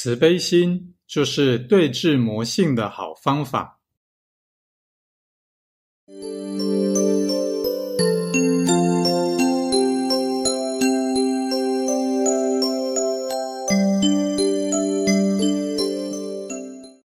慈悲心就是对治魔性的好方法。